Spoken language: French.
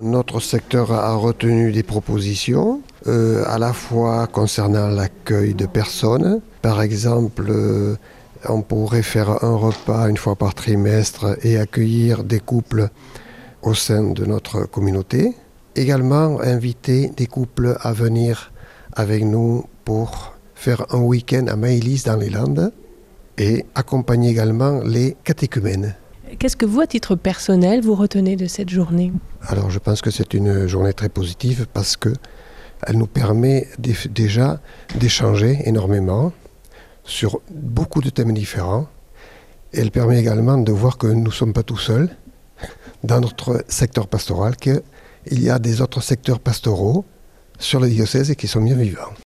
Notre secteur a retenu des propositions, euh, à la fois concernant l'accueil de personnes. Par exemple, euh, on pourrait faire un repas une fois par trimestre et accueillir des couples au sein de notre communauté. Également, inviter des couples à venir avec nous pour faire un week-end à Maïlis dans les Landes et accompagner également les catéchumènes. Qu'est-ce que vous, à titre personnel, vous retenez de cette journée? Alors je pense que c'est une journée très positive parce que elle nous permet déjà d'échanger énormément sur beaucoup de thèmes différents. Et elle permet également de voir que nous ne sommes pas tout seuls dans notre secteur pastoral, qu'il y a des autres secteurs pastoraux sur le diocèse et qui sont bien vivants.